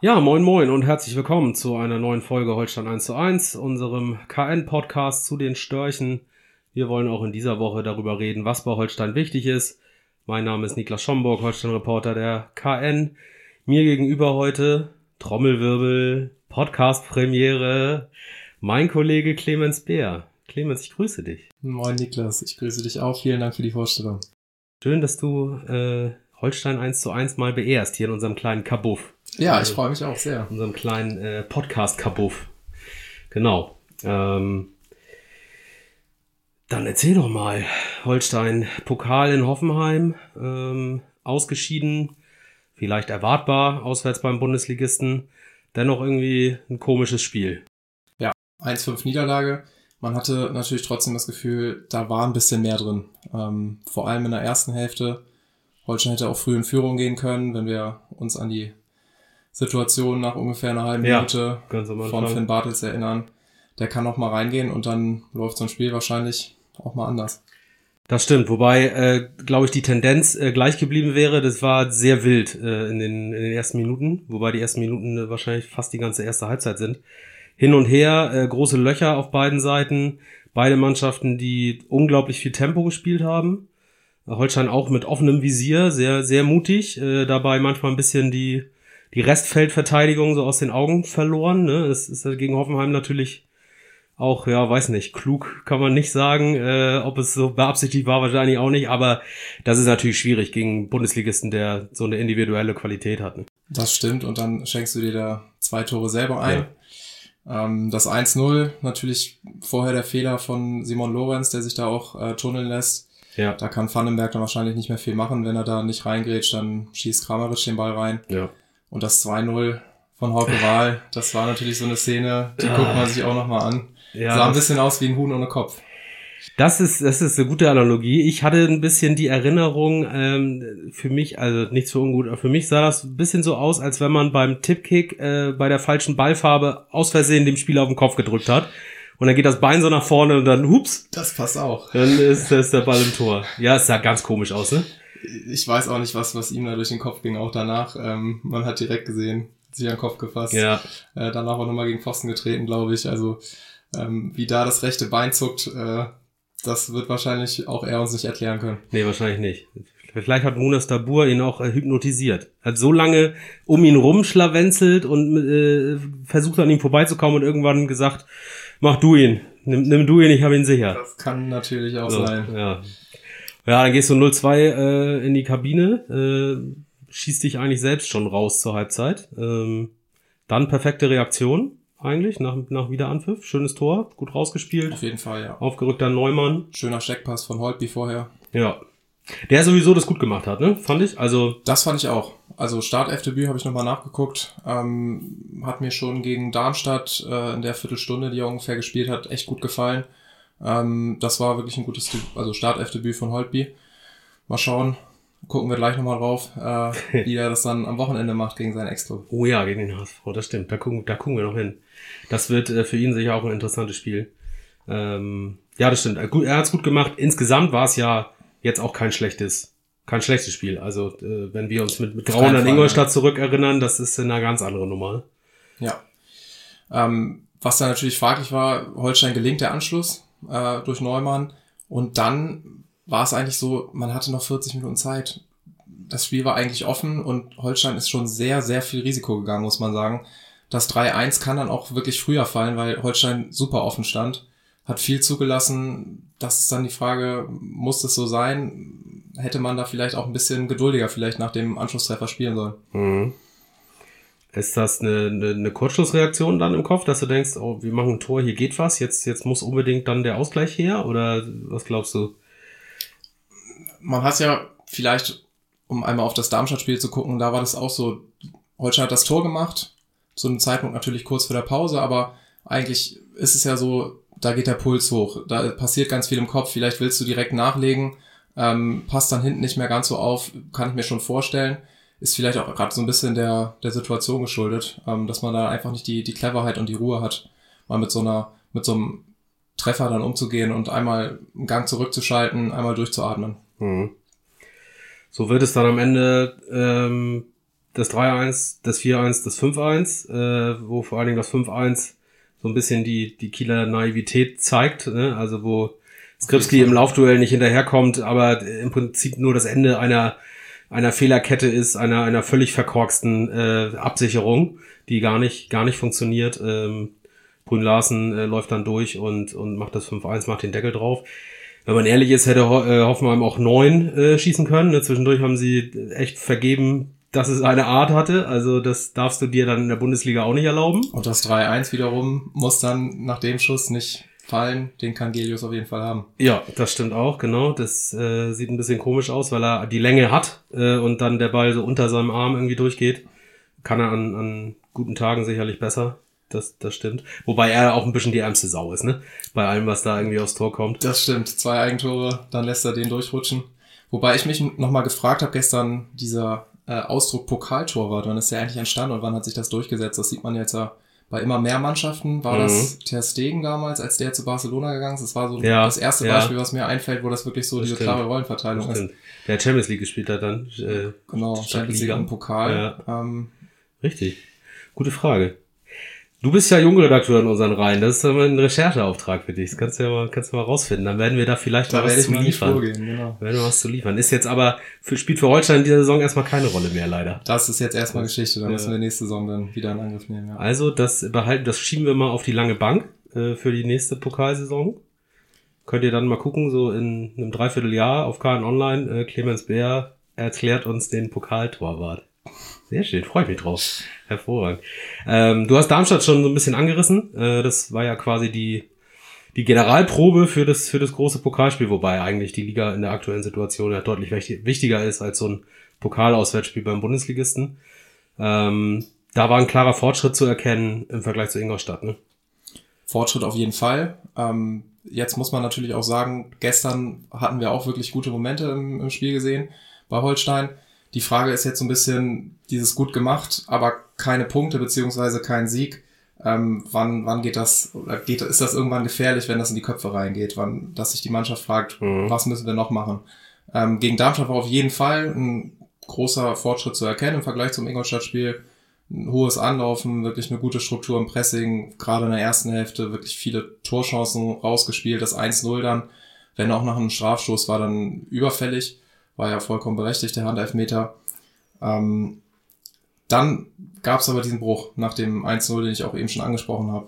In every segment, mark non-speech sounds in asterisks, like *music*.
Ja, moin moin und herzlich willkommen zu einer neuen Folge Holstein 1 zu 1, unserem KN-Podcast zu den Störchen. Wir wollen auch in dieser Woche darüber reden, was bei Holstein wichtig ist. Mein Name ist Niklas Schomburg, Holstein-Reporter der KN. Mir gegenüber heute Trommelwirbel, Podcast-Premiere, mein Kollege Clemens Bär. Clemens, ich grüße dich. Moin Niklas, ich grüße dich auch. Vielen Dank für die Vorstellung. Schön, dass du äh, Holstein 1 zu 1 mal beehrst hier in unserem kleinen Kabuff. Ja, ich freue mich auch sehr. Unserem kleinen äh, Podcast-Kabuff. Genau. Ähm, dann erzähl doch mal. Holstein Pokal in Hoffenheim, ähm, ausgeschieden, vielleicht erwartbar, auswärts beim Bundesligisten. Dennoch irgendwie ein komisches Spiel. Ja, 1-5 Niederlage. Man hatte natürlich trotzdem das Gefühl, da war ein bisschen mehr drin. Ähm, vor allem in der ersten Hälfte. Holstein hätte auch früh in Führung gehen können, wenn wir uns an die Situation nach ungefähr einer halben Minute ja, von Finn Bartels erinnern. Der kann noch mal reingehen und dann läuft so ein Spiel wahrscheinlich auch mal anders. Das stimmt, wobei, äh, glaube ich, die Tendenz äh, gleich geblieben wäre. Das war sehr wild äh, in, den, in den ersten Minuten, wobei die ersten Minuten äh, wahrscheinlich fast die ganze erste Halbzeit sind. Hin und her, äh, große Löcher auf beiden Seiten. Beide Mannschaften, die unglaublich viel Tempo gespielt haben. Holstein auch mit offenem Visier, sehr, sehr mutig. Äh, dabei manchmal ein bisschen die die Restfeldverteidigung so aus den Augen verloren. Ne? Es ist gegen Hoffenheim natürlich auch, ja, weiß nicht, klug kann man nicht sagen, äh, ob es so beabsichtigt war, wahrscheinlich auch nicht, aber das ist natürlich schwierig gegen Bundesligisten, der so eine individuelle Qualität hat. Ne? Das stimmt und dann schenkst du dir da zwei Tore selber ein. Ja. Ähm, das 1-0, natürlich vorher der Fehler von Simon Lorenz, der sich da auch äh, tunneln lässt. Ja. Da kann Vandenberg dann wahrscheinlich nicht mehr viel machen, wenn er da nicht reingrätscht, dann schießt Kramaric den Ball rein. Ja. Und das 2-0 von Hauke Wahl, das war natürlich so eine Szene, die guckt man sich auch nochmal an. Ja, Sah ein bisschen aus wie ein Huhn ohne Kopf. Das ist, das ist eine gute Analogie. Ich hatte ein bisschen die Erinnerung, ähm, für mich, also nichts für ungut, aber für mich sah das ein bisschen so aus, als wenn man beim Tippkick äh, bei der falschen Ballfarbe aus Versehen dem Spieler auf den Kopf gedrückt hat. Und dann geht das Bein so nach vorne und dann, hups. Das passt auch. Dann ist, ist der Ball im Tor. Ja, es sah ganz komisch aus, ne? Ich weiß auch nicht, was, was ihm da durch den Kopf ging, auch danach. Ähm, man hat direkt gesehen, sich an den Kopf gefasst. Ja. Äh, danach auch nochmal gegen Pfosten getreten, glaube ich. Also ähm, wie da das rechte Bein zuckt, äh, das wird wahrscheinlich auch er uns nicht erklären können. Nee, wahrscheinlich nicht. Vielleicht hat Munas Dabur ihn auch äh, hypnotisiert. Hat so lange um ihn rumschlawenzelt und äh, versucht an ihm vorbeizukommen und irgendwann gesagt, mach du ihn. Nimm, nimm du ihn, ich habe ihn sicher. Das kann natürlich auch so, sein. Ja, ja, dann gehst du 0-2 äh, in die Kabine, äh, schießt dich eigentlich selbst schon raus zur Halbzeit. Ähm, dann perfekte Reaktion eigentlich nach, nach Wiederanpfiff. Schönes Tor, gut rausgespielt. Auf jeden Fall, ja. Aufgerückter Neumann. Schöner Steckpass von Holtby vorher. Ja. Der sowieso das gut gemacht hat, ne? Fand ich. Also. Das fand ich auch. Also Start-F-Debüt habe ich nochmal nachgeguckt. Ähm, hat mir schon gegen Darmstadt äh, in der Viertelstunde, die er ungefähr gespielt hat, echt gut gefallen. Ähm, das war wirklich ein gutes, also Start-F-Debüt von Holtby. Mal schauen, gucken wir gleich nochmal drauf, äh, wie *laughs* er das dann am Wochenende macht gegen seinen Ex-Club. Oh ja, gegen den HSV, das stimmt. Da gucken, da gucken wir noch hin. Das wird äh, für ihn sicher auch ein interessantes Spiel. Ähm, ja, das stimmt. Er hat es gut gemacht. Insgesamt war es ja jetzt auch kein schlechtes, kein schlechtes Spiel. Also äh, wenn wir uns mit, mit Grauen an Ingolstadt zurückerinnern, das ist eine ganz andere Nummer. Ja. Ähm, was da natürlich fraglich war, Holstein gelingt der Anschluss äh, durch Neumann. Und dann war es eigentlich so, man hatte noch 40 Minuten Zeit. Das Spiel war eigentlich offen und Holstein ist schon sehr, sehr viel Risiko gegangen, muss man sagen. Das 3-1 kann dann auch wirklich früher fallen, weil Holstein super offen stand, hat viel zugelassen. Das ist dann die Frage, muss das so sein? Hätte man da vielleicht auch ein bisschen geduldiger vielleicht nach dem Anschlusstreffer spielen sollen? Mhm. Ist das eine, eine, eine Kurzschlussreaktion dann im Kopf, dass du denkst, oh, wir machen ein Tor, hier geht was, jetzt, jetzt muss unbedingt dann der Ausgleich her? Oder was glaubst du? Man hat ja vielleicht, um einmal auf das Darmstadt-Spiel zu gucken, da war das auch so, Holstein hat das Tor gemacht, zu einem Zeitpunkt natürlich kurz vor der Pause, aber eigentlich ist es ja so, da geht der Puls hoch, da passiert ganz viel im Kopf, vielleicht willst du direkt nachlegen, ähm, passt dann hinten nicht mehr ganz so auf, kann ich mir schon vorstellen. Ist vielleicht auch gerade so ein bisschen der, der Situation geschuldet, ähm, dass man da einfach nicht die, die Cleverheit und die Ruhe hat, mal mit so einer, mit so einem Treffer dann umzugehen und einmal einen Gang zurückzuschalten, einmal durchzuatmen. Mhm. So wird es dann am Ende ähm, das 3-1, das 4-1, das 5-1, äh, wo vor allen Dingen das 5-1 so ein bisschen die, die Kieler Naivität zeigt, ne? also wo Skripski im Laufduell nicht hinterherkommt, aber im Prinzip nur das Ende einer, einer Fehlerkette ist, einer, einer völlig verkorksten äh, Absicherung, die gar nicht, gar nicht funktioniert. Ähm, Brün Larsen äh, läuft dann durch und, und macht das 5-1, macht den Deckel drauf. Wenn man ehrlich ist, hätte Ho äh, Hoffenheim auch neun äh, schießen können. Ne? Zwischendurch haben sie echt vergeben, dass es eine Art hatte. Also das darfst du dir dann in der Bundesliga auch nicht erlauben. Und das 3-1 wiederum muss dann nach dem Schuss nicht fallen. Den kann Gelius auf jeden Fall haben. Ja, das stimmt auch, genau. Das äh, sieht ein bisschen komisch aus, weil er die Länge hat äh, und dann der Ball so unter seinem Arm irgendwie durchgeht. Kann er an, an guten Tagen sicherlich besser. Das, das stimmt. Wobei er auch ein bisschen die ärmste Sau ist, ne? Bei allem, was da irgendwie aufs Tor kommt. Das stimmt. Zwei Eigentore, dann lässt er den durchrutschen. Wobei ich mich nochmal gefragt habe gestern, dieser äh, Ausdruck Pokaltorwart, wann ist der eigentlich entstanden und wann hat sich das durchgesetzt? Das sieht man jetzt ja bei immer mehr Mannschaften. War mhm. das Ter Stegen damals, als der zu Barcelona gegangen ist? Das war so ja, das erste ja. Beispiel, was mir einfällt, wo das wirklich so Das diese stimmt. klare Rollenverteilung ist. Der Champions League gespielt hat dann. Äh, Genau, Champions League und Pokal. Ähm, richtig. Gute Frage. Du bist ja Jungredakteur in unseren Reihen. Das ist dann mal ein Rechercheauftrag für dich. Das kannst du ja mal, kannst du mal rausfinden. Dann werden wir da vielleicht da mal was zu liefern. vorgehen, genau. Werden wir was zu liefern. Ist jetzt aber für, spielt für Holstein in dieser Saison erstmal keine Rolle mehr, leider. Das ist jetzt erstmal Geschichte, da Ja. müssen wir nächste Saison dann wieder in Angriff nehmen. Ja. Also das behalten, das schieben wir mal auf die lange Bank äh, für die nächste Pokalsaison. Könnt ihr dann mal gucken, so in einem Dreivierteljahr auf KN Online. Äh, Clemens Bär erklärt uns den Pokaltorwart. Sehr schön, freue ich mich drauf. Hervorragend. Ähm, du hast Darmstadt schon so ein bisschen angerissen. Äh, das war ja quasi die, die Generalprobe für das, für das große Pokalspiel, wobei eigentlich die Liga in der aktuellen Situation ja deutlich wichtig- wichtiger ist als so ein Pokalauswärtsspiel beim Bundesligisten. Ähm, da war ein klarer Fortschritt zu erkennen im Vergleich zu Ingolstadt. Ne? Fortschritt auf jeden Fall. Ähm, jetzt muss man natürlich auch sagen, gestern hatten wir auch wirklich gute Momente im, im Spiel gesehen bei Holstein. Die Frage ist jetzt so ein bisschen dieses gut gemacht, aber keine Punkte beziehungsweise kein Sieg. Ähm, wann, wann geht das, oder geht, ist das irgendwann gefährlich, wenn das in die Köpfe reingeht? Wann, dass sich die Mannschaft fragt, Mhm. was müssen wir noch machen? Ähm, gegen Darmstadt war auf jeden Fall ein großer Fortschritt zu erkennen im Vergleich zum Ingolstadt-Spiel. Ein hohes Anlaufen, wirklich eine gute Struktur im Pressing, gerade in der ersten Hälfte wirklich viele Torchancen rausgespielt. Das 1-0 dann, wenn auch nach einem Strafstoß war dann überfällig, war ja vollkommen berechtigt, der Handelfmeter. Ähm, dann gab es aber diesen Bruch nach dem 1-0, den ich auch eben schon angesprochen habe.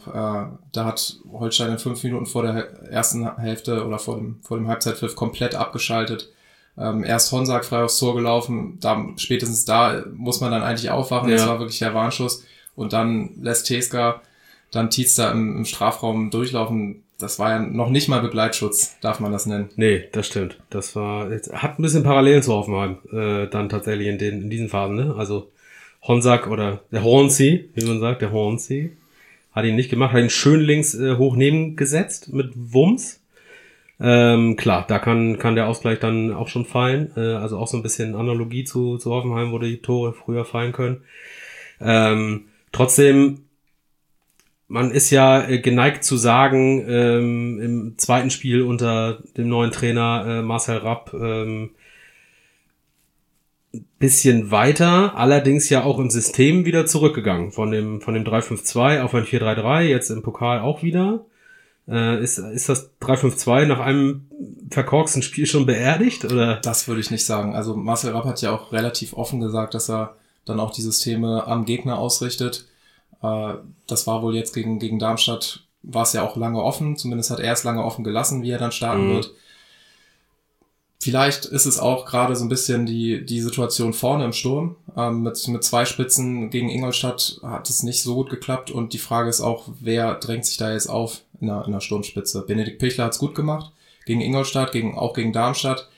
Äh, da hat Holstein in fünf Minuten vor der ersten Hälfte oder vor dem, vor dem Halbzeitpfiff komplett abgeschaltet. Ähm, erst Honsack frei aufs Tor gelaufen, da, spätestens da muss man dann eigentlich aufwachen, das Ja. war wirklich der Warnschuss. Und dann lässt Teska dann Tietz da im, im Strafraum durchlaufen. Das war ja noch nicht mal Begleitschutz, darf man das nennen. Nee, das stimmt. Das war, jetzt, hat ein bisschen Parallelen zu Hoffenheim, äh, dann tatsächlich in den, in diesen Phasen, ne? Also, Honsack oder der Hornsey, wie man sagt, der Hornsey, hat ihn nicht gemacht, hat ihn schön links äh, hoch neben gesetzt mit Wumms. Ähm, klar, da kann, kann der Ausgleich dann auch schon fallen. Äh, also auch so ein bisschen Analogie zu, zu Hoffenheim, wo die Tore früher fallen können. Ähm, trotzdem, man ist ja äh, geneigt zu sagen, ähm, im zweiten Spiel unter dem neuen Trainer äh, Marcel Rapp, ähm, bisschen weiter, allerdings ja auch im System wieder zurückgegangen. Von dem, von dem 3-5-2 auf ein 4-3-3, jetzt im Pokal auch wieder. Äh, ist, ist das 3-5-2 nach einem verkorksten Spiel schon beerdigt? Oder? Das würde ich nicht sagen. Also Marcel Rapp hat ja auch relativ offen gesagt, dass er dann auch die Systeme am Gegner ausrichtet. Äh, das war wohl jetzt gegen, gegen Darmstadt, war es ja auch lange offen. Zumindest hat er es lange offen gelassen, wie er dann starten Mhm. wird. Vielleicht ist es auch gerade so ein bisschen die, die Situation vorne im Sturm. Ähm, mit, mit zwei Spitzen gegen Ingolstadt hat es nicht so gut geklappt und die Frage ist auch, wer drängt sich da jetzt auf in der, in der Sturmspitze? Benedikt Pichler hat es gut gemacht gegen Ingolstadt, gegen, auch gegen Darmstadt.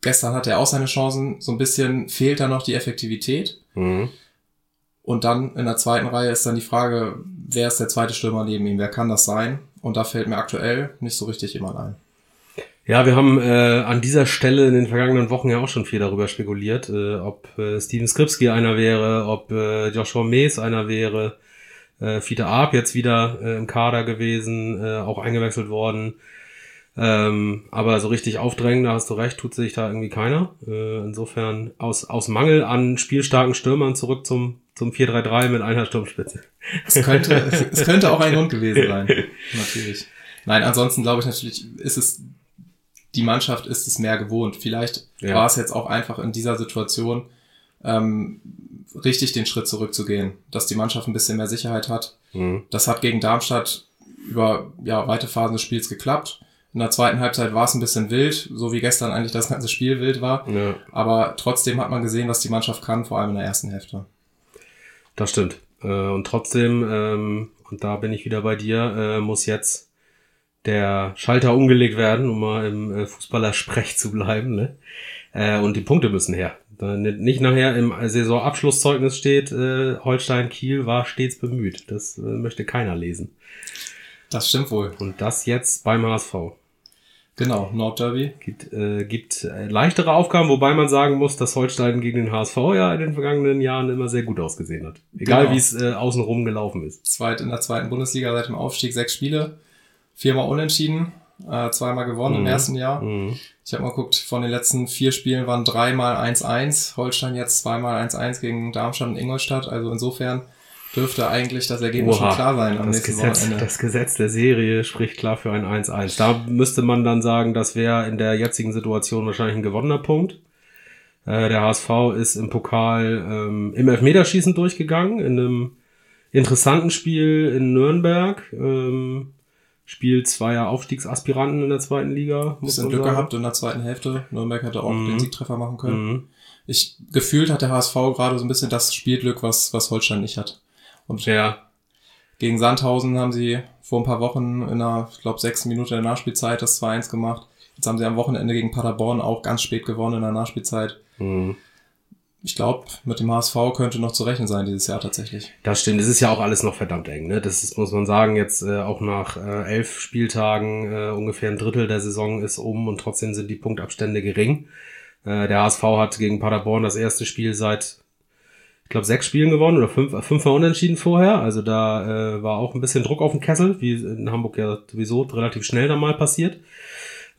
Gestern hat er auch seine Chancen. So ein bisschen fehlt da noch die Effektivität. Mhm. Und dann in der zweiten Reihe ist dann die Frage, wer ist der zweite Stürmer neben ihm? Wer kann das sein? Und da fällt mir aktuell nicht so richtig jemand ein. Ja, wir haben äh, an dieser Stelle in den vergangenen Wochen ja auch schon viel darüber spekuliert, äh, ob äh, Steven Skripski einer wäre, ob äh, Joshua Mees einer wäre, äh, Fiete Arp jetzt wieder äh, im Kader gewesen, äh, auch eingewechselt worden. Ähm, aber so richtig aufdrängen, da hast du recht, tut sich da irgendwie keiner. Äh, insofern aus, aus Mangel an spielstarken Stürmern zurück zum, zum 4-3-3 mit einer Sturmspitze. Es könnte, *laughs* es, könnte auch ein Grund gewesen sein. Natürlich. Nein, ansonsten glaube ich natürlich, ist es, die Mannschaft ist es mehr gewohnt. Vielleicht Ja. war es jetzt auch einfach in dieser Situation, ähm, richtig den Schritt zurückzugehen, dass die Mannschaft ein bisschen mehr Sicherheit hat. Mhm. Das hat gegen Darmstadt über ja, weite Phasen des Spiels geklappt. In der zweiten Halbzeit war es ein bisschen wild, so wie gestern eigentlich das ganze Spiel wild war. Ja, Aber trotzdem hat man gesehen, was die Mannschaft kann, vor allem in der ersten Hälfte. Das stimmt. Äh, und trotzdem, ähm, und da bin ich wieder bei dir, äh, muss jetzt der Schalter umgelegt werden, um mal im äh, Fußballersprech zu bleiben. Ne? Äh, und die Punkte müssen her. Nicht nachher im Saisonabschlusszeugnis steht, äh, Holstein Kiel war stets bemüht. Das äh, möchte keiner lesen. Das stimmt wohl. Und das jetzt beim HSV. Genau, Nordderby. Gibt, äh, gibt äh, leichtere Aufgaben, wobei man sagen muss, dass Holstein gegen den HSV ja in den vergangenen Jahren immer sehr gut ausgesehen hat. Egal Genau. wie es äh, außenrum gelaufen ist. Zweit in der zweiten Bundesliga seit dem Aufstieg sechs Spiele, viermal unentschieden, äh, zweimal gewonnen im Mhm. ersten Jahr. Mhm. Ich habe mal geguckt, von den letzten vier Spielen waren dreimal 1-1. Holstein jetzt zweimal 1-1 gegen Darmstadt und Ingolstadt. Also insofern dürfte eigentlich das Ergebnis Oha, schon klar sein am Das nächsten Gesetz, Wochenende. das Gesetz der Serie spricht klar für ein 1-1. Da müsste man dann sagen, das wäre in der jetzigen Situation wahrscheinlich ein gewonnener Punkt. Äh, der HSV ist im Pokal ähm, im Elfmeterschießen durchgegangen, in einem interessanten Spiel in Nürnberg. Ähm, Spiel zweier Aufstiegsaspiranten in der zweiten Liga. Muss Bisschen Glück sagen. gehabt in der zweiten Hälfte. Nürnberg hätte auch Mhm. den Siegtreffer machen können. Mhm. Ich gefühlt hat der HSV gerade so ein bisschen das Spielglück, was, was Holstein nicht hat. Und Ja, Gegen Sandhausen haben sie vor ein paar Wochen in einer, ich glaube, sechsten Minute der Nachspielzeit das 2-1 gemacht. Jetzt haben sie am Wochenende gegen Paderborn auch ganz spät gewonnen in der Nachspielzeit. mhm. Ich glaube, mit dem HSV könnte noch zu rechnen sein dieses Jahr tatsächlich. Das stimmt, es ist ja auch alles noch verdammt eng. Ne? Das ist, muss man sagen, jetzt äh, auch nach äh, elf Spieltagen äh, ungefähr ein Drittel der Saison ist um und trotzdem sind die Punktabstände gering. Äh, der HSV hat gegen Paderborn das erste Spiel seit, ich glaube, sechs Spielen gewonnen oder fünf, fünfmal unentschieden vorher. Also da äh, war auch ein bisschen Druck auf dem Kessel, wie in Hamburg ja sowieso relativ schnell dann mal passiert.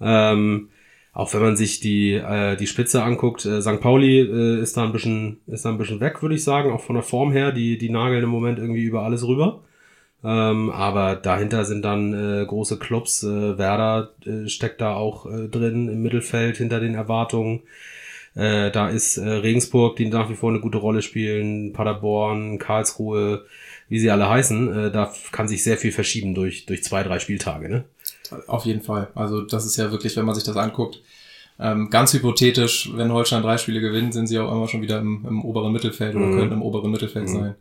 Ähm, auch wenn man sich die, äh, die Spitze anguckt, äh, St. Pauli äh, ist da ein bisschen, ist da ein bisschen weg, würde ich sagen, auch von der Form her. Die, die nageln im Moment irgendwie über alles rüber. Ähm, aber dahinter sind dann äh, große Clubs. Äh, Werder äh, steckt da auch äh, drin im Mittelfeld hinter den Erwartungen. Äh, da ist äh, Regensburg, die nach wie vor eine gute Rolle spielen, Paderborn, Karlsruhe, wie sie alle heißen. Äh, da kann sich sehr viel verschieben durch, durch zwei, drei Spieltage. Ne? Auf jeden Fall. Also das ist ja wirklich, wenn man sich das anguckt, ähm, ganz hypothetisch, wenn Holstein drei Spiele gewinnt, sind sie auch immer schon wieder im, im oberen Mittelfeld oder Mhm. könnten im oberen Mittelfeld Mhm. sein.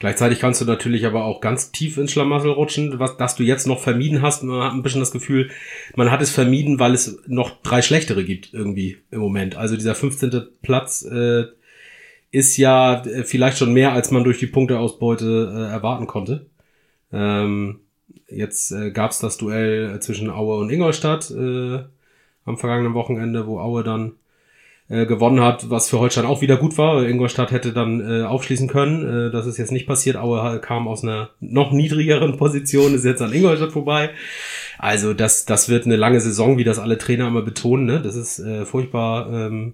Gleichzeitig kannst du natürlich aber auch ganz tief ins Schlamassel rutschen, was das du jetzt noch vermieden hast. Man hat ein bisschen das Gefühl, man hat es vermieden, weil es noch drei schlechtere gibt irgendwie im Moment. Also dieser 15. Platz äh, ist ja äh, vielleicht schon mehr, als man durch die Punkteausbeute äh, erwarten konnte. Ähm, jetzt äh, gab es das Duell äh, zwischen Aue und Ingolstadt äh, am vergangenen Wochenende, wo Aue dann äh, gewonnen hat, was für Holstein auch wieder gut war. Ingolstadt hätte dann äh, aufschließen können. Äh, das ist jetzt nicht passiert. Aue kam aus einer noch niedrigeren *laughs* Position, ist jetzt an Ingolstadt vorbei. Also das, das wird eine lange Saison, wie das alle Trainer immer betonen. Ne? Das ist äh, furchtbar, ähm,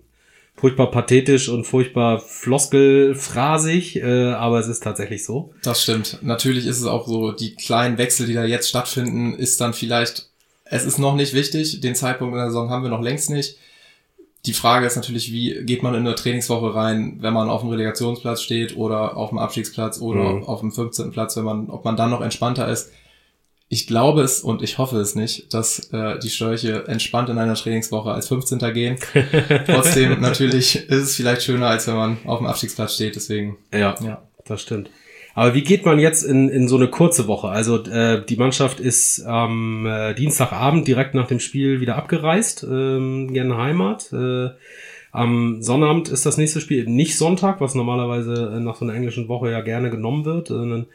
furchtbar pathetisch und furchtbar floskelphrasig, äh, aber es ist tatsächlich so. Das stimmt. Natürlich ist es auch so, die kleinen Wechsel, die da jetzt stattfinden, ist dann vielleicht, es ist noch nicht wichtig, den Zeitpunkt in der Saison haben wir noch längst nicht. Die Frage ist natürlich, wie geht man in eine Trainingswoche rein, wenn man auf dem Relegationsplatz steht oder auf dem Abstiegsplatz oder Mhm. auf dem 15. Platz, wenn man, ob man dann noch entspannter ist. Ich glaube es und ich hoffe es nicht, dass äh, die Störche entspannt in einer Trainingswoche als 15. gehen. *laughs* Trotzdem natürlich ist es vielleicht schöner, als wenn man auf dem Abstiegsplatz steht. Deswegen, Ja, ja. das stimmt. Aber wie geht man jetzt in, in so eine kurze Woche? Also äh, die Mannschaft ist am äh, Dienstagabend direkt nach dem Spiel wieder abgereist ähm, ihre Heimat. Äh, Am Sonnabend ist das nächste Spiel nicht Sonntag, was normalerweise äh, nach so einer englischen Woche ja gerne genommen wird, sondern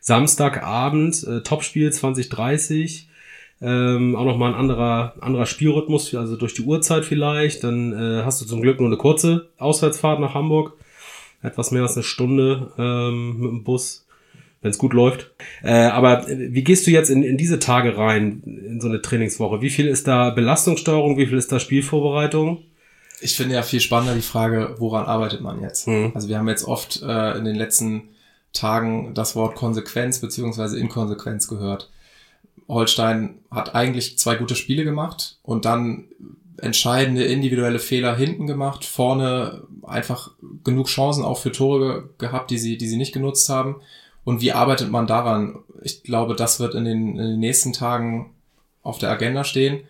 Samstagabend, äh, Topspiel 2030. Ähm, auch nochmal ein anderer, anderer Spielrhythmus, also durch die Uhrzeit vielleicht. Dann äh, hast du zum Glück nur eine kurze Auswärtsfahrt nach Hamburg. Etwas mehr als eine Stunde ähm, mit dem Bus, wenn es gut läuft. Äh, aber wie gehst du jetzt in, in diese Tage rein, in so eine Trainingswoche? Wie viel ist da Belastungssteuerung, wie viel ist da Spielvorbereitung? Ich finde ja viel spannender die Frage, woran arbeitet man jetzt? Mhm. Also wir haben jetzt oft äh, in den letzten Tagen das Wort Konsequenz beziehungsweise Inkonsequenz gehört. Holstein hat eigentlich zwei gute Spiele gemacht und dann entscheidende individuelle Fehler hinten gemacht, vorne einfach genug Chancen auch für Tore gehabt, die sie, die sie nicht genutzt haben. Und wie arbeitet man daran? Ich glaube, das wird in den, in den nächsten Tagen auf der Agenda stehen.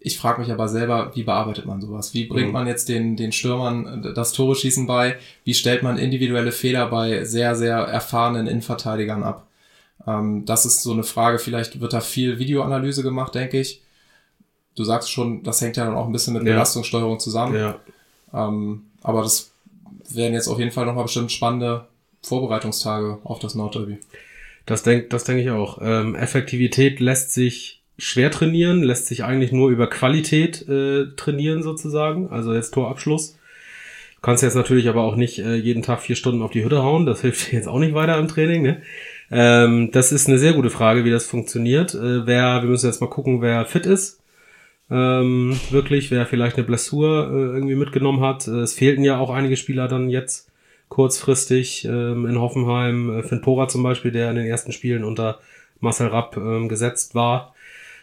Ich frage mich aber selber, wie bearbeitet man sowas? Wie bringt Mhm. man jetzt den, den Stürmern das Tore schießen bei? Wie stellt man individuelle Fehler bei sehr, sehr erfahrenen Innenverteidigern ab? Ähm, das ist so eine Frage. Vielleicht wird da viel Videoanalyse gemacht, denke ich. Du sagst schon, das hängt ja dann auch ein bisschen mit Ja. Belastungssteuerung zusammen. Ja. Ähm, aber das werden jetzt auf jeden Fall nochmal bestimmt spannende Vorbereitungstage auf das Nordderby. Das denke das denk ich auch. Ähm, Effektivität lässt sich schwer trainieren, lässt sich eigentlich nur über Qualität äh, trainieren sozusagen. Also jetzt Torabschluss. Du kannst jetzt natürlich aber auch nicht äh, jeden Tag vier Stunden auf die Hütte hauen. Das *laughs* hilft dir jetzt auch nicht weiter im Training. Ne? Ähm, das ist eine sehr gute Frage, wie das funktioniert. Äh, wer, wir müssen jetzt mal gucken, wer fit ist. Ähm, wirklich, wer vielleicht eine Blessur äh, irgendwie mitgenommen hat. Äh, es fehlten ja auch einige Spieler dann jetzt kurzfristig ähm, in Hoffenheim. Äh, Finn Pora zum Beispiel, der in den ersten Spielen unter Marcel Rapp ähm, gesetzt war,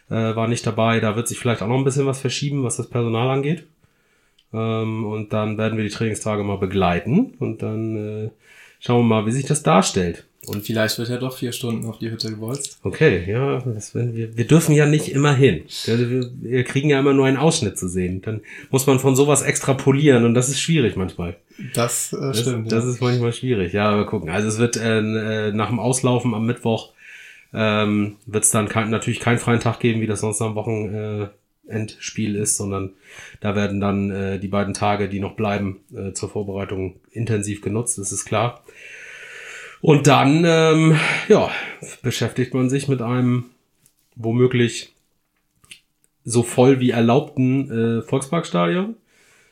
äh, war nicht dabei. Da wird sich vielleicht auch noch ein bisschen was verschieben, was das Personal angeht. Ähm, und dann werden wir die Trainingstage mal begleiten und dann äh, schauen wir mal, wie sich das darstellt. Und vielleicht wird ja doch vier Stunden auf die Hütte gewolzt. Okay, ja, das, werden wir, wir dürfen ja nicht immer hin. Also wir, wir kriegen ja immer nur einen Ausschnitt zu sehen. Dann muss man von sowas extrapolieren und das ist schwierig manchmal. Das, äh, Das, stimmt. das ja. ist manchmal schwierig. Ja, aber gucken. Also es wird äh, äh, nach dem Auslaufen am Mittwoch ähm, wird es dann kein, natürlich keinen freien Tag geben, wie das sonst am Wochenendspiel äh, ist, sondern da werden dann äh, die beiden Tage, die noch bleiben, äh, zur Vorbereitung intensiv genutzt, das ist klar. Und dann, ähm, ja, beschäftigt man sich mit einem womöglich so voll wie erlaubten äh, Volksparkstadion.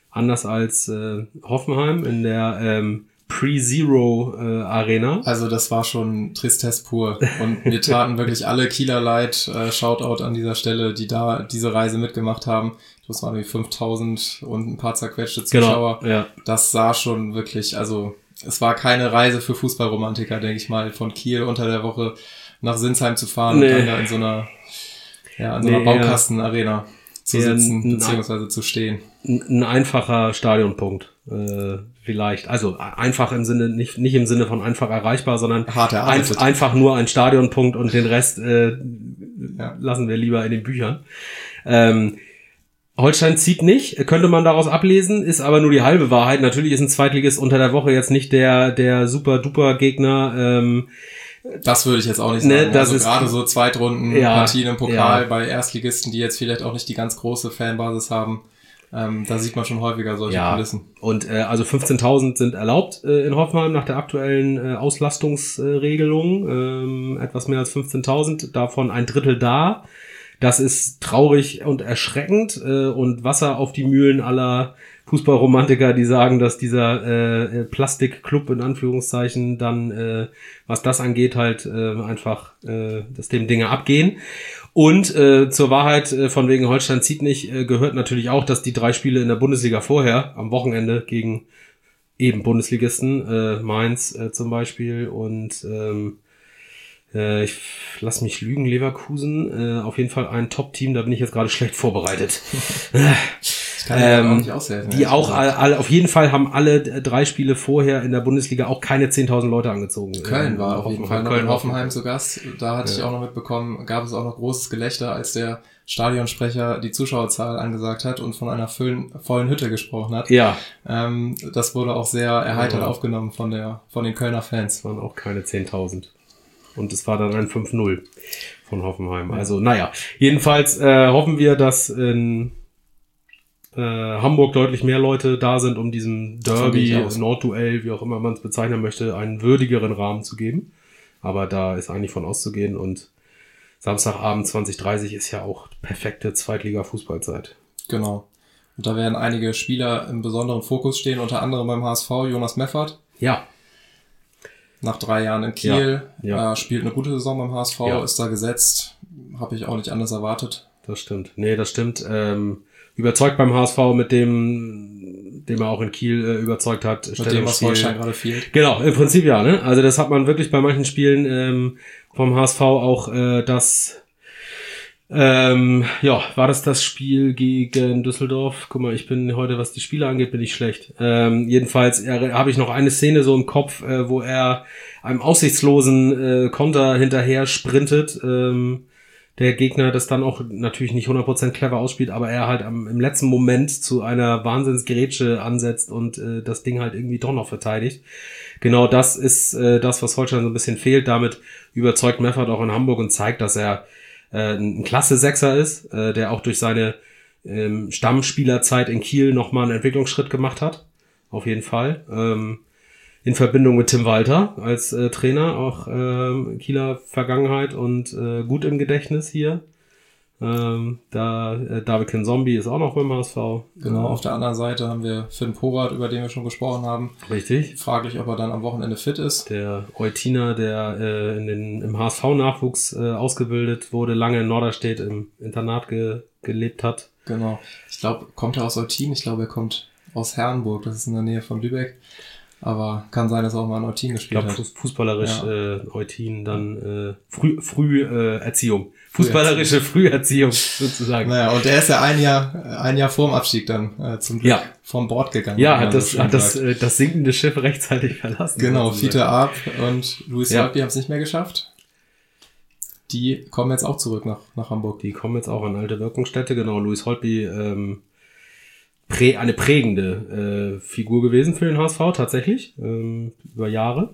Anders als äh, Hoffenheim in der ähm, Pre-Zero äh, Arena. Also das war schon Tristesse pur. Und mir taten wirklich alle Kieler leid. Äh, Shoutout an dieser Stelle, die da diese Reise mitgemacht haben. Das waren irgendwie 5000 und ein paar zerquetschte Zuschauer. Genau, ja. Das sah schon wirklich, also es war keine Reise für Fußballromantiker, denke ich mal, von Kiel unter der Woche nach Sinsheim zu fahren Nee. und dann da in so einer, ja, in so einer Nee, Baukastenarena zu sitzen, beziehungsweise zu stehen. Ein, ein einfacher Stadionpunkt. Äh, vielleicht. Also einfach im Sinne, nicht, nicht im Sinne von einfach erreichbar, sondern ein, einfach nur ein Stadionpunkt und den Rest äh, Ja. lassen wir lieber in den Büchern. Ähm, Holstein zieht nicht, könnte man daraus ablesen, ist aber nur die halbe Wahrheit. Natürlich ist ein Zweitligist unter der Woche jetzt nicht der, der super duper Gegner. Ähm, Das würde ich jetzt auch nicht Ne, sagen. das also ist- gerade so Zweitrunden Ja, Partien im Pokal ja. bei Erstligisten, die jetzt vielleicht auch nicht die ganz große Fanbasis haben, ähm, da sieht man schon häufiger solche Ja, Kulissen. und äh, also 15.000 sind erlaubt äh, in Hoffenheim nach der aktuellen äh, Auslastungsregelung. Ähm, etwas mehr als 15.000, davon ein Drittel da. Das ist traurig und erschreckend äh, und Wasser auf die Mühlen aller Fußballromantiker, die sagen, dass dieser äh, äh, Plastikclub in Anführungszeichen dann, äh, was das angeht, halt äh, einfach, äh, dass dem Dinge abgehen. Und äh, zur Wahrheit äh, von wegen Holstein zieht nicht, äh, gehört natürlich auch, dass die drei Spiele in der Bundesliga vorher, am Wochenende gegen eben Bundesligisten, äh, Mainz äh, zum Beispiel und ähm, äh, ich lass mich lügen, Leverkusen, äh, auf jeden Fall ein Top-Team, da bin ich jetzt gerade schlecht vorbereitet. *laughs* Ich Ähm, auch nicht aushelfen. die auch gesagt. all, all, auf jeden Fall haben alle drei Spiele vorher in der Bundesliga auch keine 10.000 Leute angezogen. Köln Äh, war auf jeden. Fall noch Köln in Hoffenheim zu Gast. Da hatte ich Ja. auch noch mitbekommen, gab es auch noch großes Gelächter, als der Stadionsprecher die Zuschauerzahl angesagt hat und von einer vollen, vollen Hütte gesprochen hat. Ja, Ähm, das wurde auch sehr erheitert Ja. aufgenommen von der, von den Kölner Fans. es waren auch keine 10.000. Und es war dann ein 5-0 von Hoffenheim. Also, naja, jedenfalls äh, hoffen wir, dass in äh, Hamburg deutlich mehr Leute da sind, um diesem Derby. Nordduell, wie auch immer man es bezeichnen möchte, einen würdigeren Rahmen zu geben. Aber da ist eigentlich von auszugehen und Samstagabend 2030 ist ja auch perfekte Zweitliga-Fußballzeit. Genau. Und da werden einige Spieler im besonderen Fokus stehen, unter anderem beim HSV, Jonas Meffert. Ja, Nach drei Jahren in Kiel, Ja, ja. Äh, spielt eine gute Saison beim HSV, Ja. ist da gesetzt. Habe ich auch nicht anders erwartet. das stimmt. Nee, das stimmt. Ähm, überzeugt beim HSV mit dem, dem er auch in Kiel äh, überzeugt hat. Mit dem, was. Holstein gerade fehlt. Genau, im Prinzip ja. Ne? Also das hat man wirklich bei manchen Spielen ähm, vom HSV auch äh, das ähm, ja, war das das Spiel gegen Düsseldorf? Guck mal, ich bin heute, was die Spiele angeht, bin ich schlecht. Ähm, jedenfalls habe ich noch eine Szene so im Kopf, äh, wo er einem aussichtslosen äh, Konter hinterher sprintet. Ähm, der Gegner das dann auch natürlich nicht 100% clever ausspielt, aber er halt am, im letzten Moment zu einer Wahnsinnsgerätsche ansetzt und äh, das Ding halt irgendwie doch noch verteidigt. Genau das ist äh, das, was Holstein so ein bisschen fehlt. Damit überzeugt Meffert auch in Hamburg und zeigt, dass er äh, ein klasse Sechser ist, äh, der auch durch seine ähm, Stammspielerzeit in Kiel nochmal einen Entwicklungsschritt gemacht hat. Auf jeden Fall. Ähm, in Verbindung mit Tim Walter als äh, Trainer, auch ähm, Kieler Vergangenheit und äh, gut im Gedächtnis hier. Ähm, da äh, David Zombie ist auch noch beim HSV. Genau, auf der anderen Seite haben wir Finn Porat, über den wir schon gesprochen haben. Richtig. Fraglich, ob er dann am Wochenende fit ist. Der Eutiner, der äh, in den, im HSV-Nachwuchs äh, ausgebildet wurde, lange in Norderstedt im Internat ge gelebt hat. Genau. Ich glaube, kommt er aus Eutin? Ich glaube, er kommt aus Herrenburg. Das ist in der Nähe von Lübeck. Aber kann sein, dass er auch mal in Eutin Ich gespielt glaube, hat. fuß fußballerisch Ja. äh, Eutin dann äh, früh, früh äh, Erziehung. Fußballerische Früherziehung sozusagen. Naja, und der ist ja ein Jahr, ein Jahr vorm Abstieg dann äh, zum Glück Ja. vom Bord gegangen. Ja, hat das, hat das, äh, das sinkende Schiff rechtzeitig verlassen. Genau. Fiete Arp und Luis Ja. Holtby haben es nicht mehr geschafft. Die kommen jetzt auch zurück nach, nach Hamburg. Die kommen jetzt auch an alte Wirkungsstätte. Genau, Louis Holtby, ähm, prä eine prägende äh, Figur gewesen für den HSV tatsächlich, ähm, über Jahre.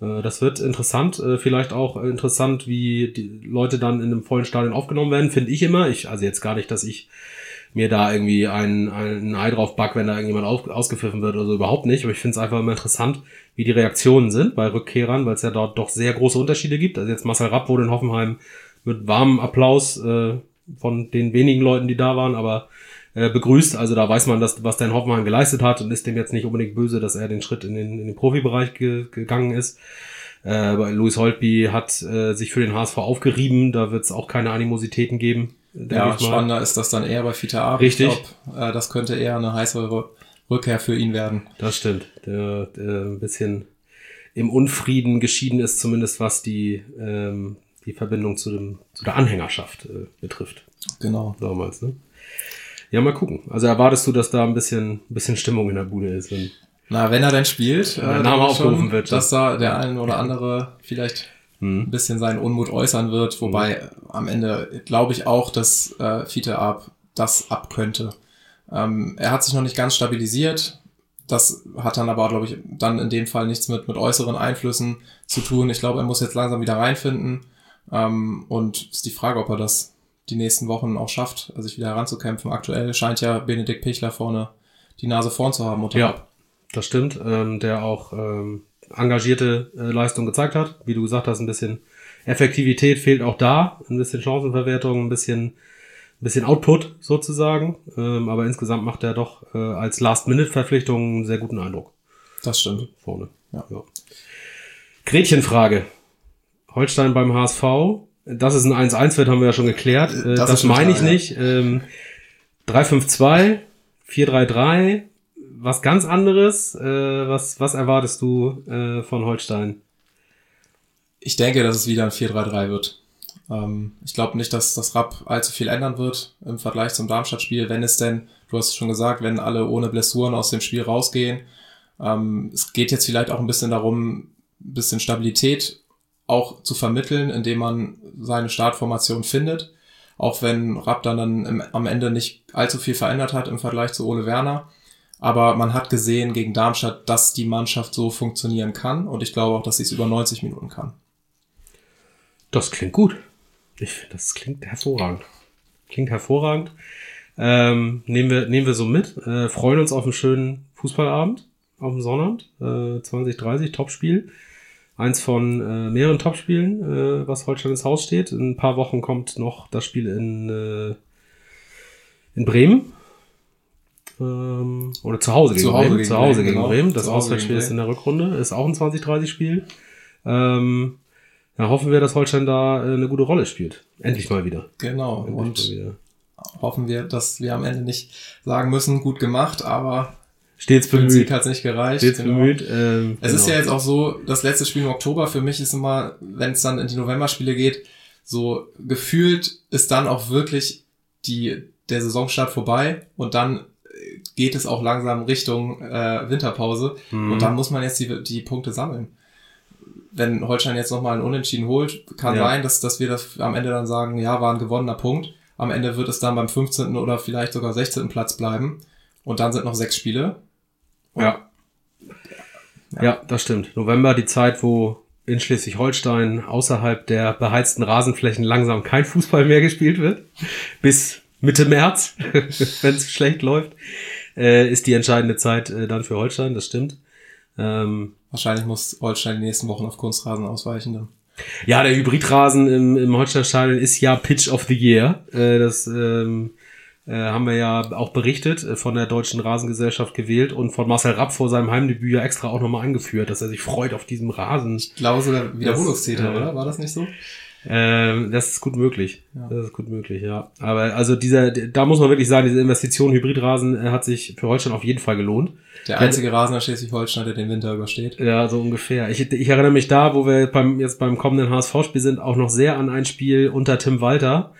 Äh, das wird interessant, äh, vielleicht auch interessant, wie die Leute dann in einem vollen Stadion aufgenommen werden, finde ich immer. Ich, also jetzt gar nicht, dass ich mir da irgendwie ein, ein Ei drauf back, wenn da irgendjemand auf, ausgepfiffen wird oder so, überhaupt nicht. Aber ich finde es einfach immer interessant, wie die Reaktionen sind bei Rückkehrern, weil es ja dort doch sehr große Unterschiede gibt. Also jetzt Marcel Rapp wurde in Hoffenheim mit warmem Applaus äh, von den wenigen Leuten, die da waren, aber äh, begrüßt. Also da weiß man, dass, was der in Hoffenheim geleistet hat und ist dem jetzt nicht unbedingt böse, dass er den Schritt in den, in den Profibereich ge gegangen ist. Äh, Louis Holtby hat äh, sich für den HSV aufgerieben, da wird es auch keine Animositäten geben. Ja, spannender ist das dann eher bei Fiete Arp. Richtig. Ich glaube, äh, das könnte eher eine heißere Rückkehr für ihn werden. Das stimmt. Der, der ein bisschen im Unfrieden geschieden ist, zumindest was die, ähm, die Verbindung zu, dem, zu der Anhängerschaft äh, betrifft. Genau. Damals, ne? Ja, mal gucken. Also erwartest du, dass da ein bisschen, ein bisschen Stimmung in der Bude ist? Wenn, Na, wenn er denn spielt, der äh, Name aufgerufen wird, dass da der ein oder andere vielleicht hm. ein bisschen seinen Unmut äußern wird, wobei äh, am Ende glaube ich auch, dass äh, Fiete Arp das ab könnte. Ähm, er hat sich noch nicht ganz stabilisiert. Das hat dann aber, glaube ich, dann in dem Fall nichts mit, mit äußeren Einflüssen zu tun. Ich glaube, er muss jetzt langsam wieder reinfinden. Ähm, und ist die Frage, ob er das die nächsten Wochen auch schafft, sich wieder heranzukämpfen. Aktuell scheint ja Benedikt Pichler vorne die Nase vorn zu haben. Unter Ja, das stimmt. Ähm, der auch ähm, engagierte äh, Leistung gezeigt hat. Wie du gesagt hast, ein bisschen Effektivität fehlt auch da, ein bisschen Chancenverwertung, ein bisschen, ein bisschen Output sozusagen. Ähm, aber insgesamt macht er doch äh, als Last-Minute-Verpflichtung einen sehr guten Eindruck Das stimmt. vorne. Ja. Gretchenfrage. Holstein beim HSV. Das ist ein 1-1 wird, haben wir ja schon geklärt. Äh, Das das schon meine ich ja. nicht. Ähm, 3-5-2, 4-3-3, was ganz anderes. Äh, was, was erwartest du äh, von Holstein? Ich denke, dass es wieder ein 4-3-3 wird. Ähm, ich glaube nicht, dass das Rapp allzu viel ändern wird im Vergleich zum Darmstadt-Spiel, wenn es denn, du hast es schon gesagt, wenn alle ohne Blessuren aus dem Spiel rausgehen. Ähm, es geht jetzt vielleicht auch ein bisschen darum, ein bisschen Stabilität auch zu vermitteln, indem man seine Startformation findet. Auch wenn Rapp dann, dann im, am Ende nicht allzu viel verändert hat im Vergleich zu Ole Werner. Aber man hat gesehen gegen Darmstadt, dass die Mannschaft so funktionieren kann. Und ich glaube auch, dass sie es über 90 Minuten kann. Das klingt gut. Ich, das klingt hervorragend. Klingt hervorragend. Ähm, nehmen, wir, nehmen wir so mit. Äh, freuen uns auf einen schönen Fußballabend auf dem Sonnabend. Äh, 2030, Topspiel. Eins von äh, mehreren Topspielen, äh, was Holstein ins Haus steht. In ein paar Wochen kommt noch das Spiel in, äh, in Bremen. Ähm, oder zu Hause gegen Zu Hause Bremen. gegen zu Hause Bremen, gegen genau. Bremen. Das Auswärtsspiel ist in der Rückrunde. Ist auch ein 2030-Spiel. Ähm, ja, hoffen wir, dass Holstein da äh, eine gute Rolle spielt. Endlich mal wieder. Genau. Endlich Und wieder. hoffen wir, dass wir am Ende nicht sagen müssen, gut gemacht, aber Stets bemüht. Hat es nicht gereicht. Stets Genau. bemüht. Ähm, Es ist genau. ja jetzt auch so, das letzte Spiel im Oktober für mich ist immer, wenn es dann in die Novemberspiele geht, so gefühlt ist dann auch wirklich die, der Saisonstart vorbei und dann äh, geht es auch langsam Richtung äh, Winterpause Mhm. und dann muss man jetzt die, die Punkte sammeln. Wenn Holstein jetzt nochmal einen Unentschieden holt, kann Ja. sein, dass, dass wir das am Ende dann sagen, ja, war ein gewonnener Punkt. Am Ende wird es dann beim 15. oder vielleicht sogar 16. Platz bleiben. Und dann sind noch sechs Spiele. Und Ja. ja, das stimmt. November, die Zeit, wo in Schleswig-Holstein außerhalb der beheizten Rasenflächen langsam kein Fußball mehr gespielt wird. Bis Mitte März, *laughs* wenn es schlecht läuft, äh, ist die entscheidende Zeit äh, dann für Holstein, das stimmt. Ähm, Wahrscheinlich muss Holstein die nächsten Wochen auf Kunstrasen ausweichen. Dann. Ja, der Hybridrasen im, im Holsteinstadion ist ja Pitch of the Year. Äh, das ähm, äh, haben wir ja auch berichtet, äh, von der Deutschen Rasengesellschaft gewählt und von Marcel Rapp vor seinem Heimdebüt ja extra auch nochmal angeführt, dass er sich freut auf diesem Rasen. Ich glaube sogar Wiederholungstäter, Das, äh, oder? War das nicht so? Ähm, das ist gut möglich. Ja. Das ist gut möglich, ja. Aber also dieser, da muss man wirklich sagen, diese Investition Hybridrasen äh, hat sich für Holstein auf jeden Fall gelohnt. Der einzige Rasen in Schleswig-Holstein, der den Winter übersteht. Ja, so ungefähr. Ich, ich erinnere mich da, wo wir beim, jetzt beim kommenden HSV-Spiel sind, auch noch sehr an ein Spiel unter Tim Walter,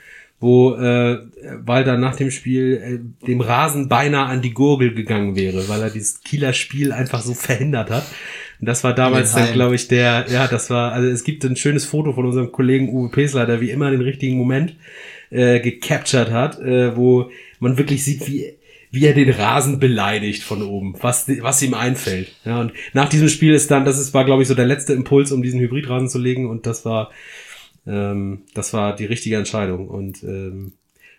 wo äh, Walter nach dem Spiel äh, dem Rasen beinahe an die Gurgel gegangen wäre, weil er dieses Kieler Spiel einfach so verhindert hat. Und das war damals dann, glaube ich, der, ja, das war, also es gibt ein schönes Foto von unserem Kollegen Uwe Pesler, der wie immer den richtigen Moment äh, gecaptured hat, äh, wo man wirklich sieht, wie wie er den Rasen beleidigt von oben, was, was ihm einfällt. Ja, und nach diesem Spiel ist dann, das ist, war, glaube ich, so der letzte Impuls, um diesen Hybridrasen zu legen und das war, ähm, das war die richtige Entscheidung und ähm,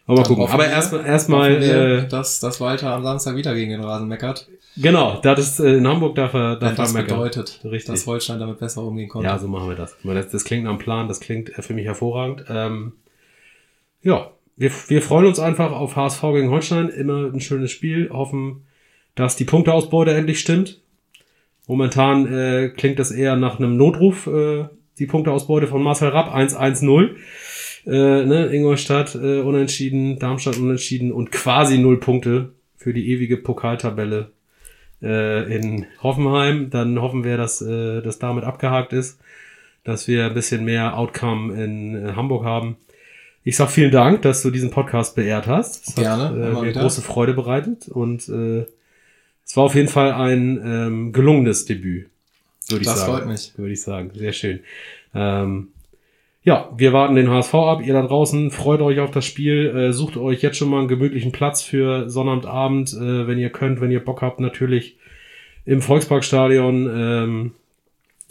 aber mal Dann gucken. Aber erstmal, erstmal, äh, dass, dass Walter am Samstag wieder gegen den Rasen meckert. genau, das ist äh, in Hamburg darf er, darf Denn er das meckern. bedeutet, Richtig. dass Holstein damit besser umgehen konnte. Ja, so machen wir das. Das, das klingt nach einem Plan, das klingt äh, für mich hervorragend. Ähm, ja, wir, wir freuen uns einfach auf HSV gegen Holstein. Immer ein schönes Spiel. Hoffen, dass die Punkteausbeute endlich stimmt. Momentan äh, klingt das eher nach einem Notruf, äh, die Punkteausbeute von Marcel Rapp 1-1-0. Äh, ne, Ingolstadt äh, unentschieden, Darmstadt unentschieden und quasi null Punkte für die ewige Pokaltabelle äh, in Hoffenheim. Dann hoffen wir, dass äh, das damit abgehakt ist, dass wir ein bisschen mehr Outcome in äh, Hamburg haben. Ich sag vielen Dank, dass du diesen Podcast beehrt hast. Es Gerne, hat äh, mir wieder. große Freude bereitet und äh, es war auf jeden Fall ein ähm, gelungenes Debüt, würde ich Das sagen. freut mich. Würde ich sagen. Sehr schön. Ähm, ja, wir warten den HSV ab. Ihr da draußen freut euch auf das Spiel. Äh, sucht euch jetzt schon mal einen gemütlichen Platz für Sonnabendabend, äh, wenn ihr könnt, wenn ihr Bock habt, natürlich im Volksparkstadion, ähm,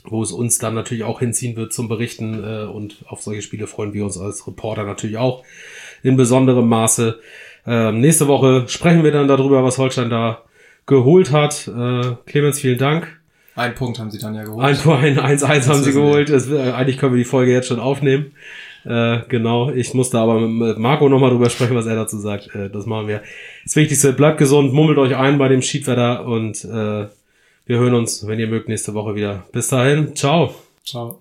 wo es uns dann natürlich auch hinziehen wird zum Berichten. Äh, und auf solche Spiele freuen wir uns als Reporter natürlich auch in besonderem Maße. Ähm, nächste Woche sprechen wir dann darüber, was Holstein da geholt hat. Äh, Clemens, vielen Dank. Ein Punkt haben sie dann ja geholt. Ein ein 1-1 haben sie geholt. Das, äh, eigentlich können wir die Folge jetzt schon aufnehmen. Äh, genau, ich musste aber mit Marco nochmal drüber sprechen, was er dazu sagt. Äh, das machen wir. Das Wichtigste, bleibt gesund, mummelt euch ein bei dem Schiedwetter und äh, wir hören uns, wenn ihr mögt, nächste Woche wieder. Bis dahin, ciao. Ciao.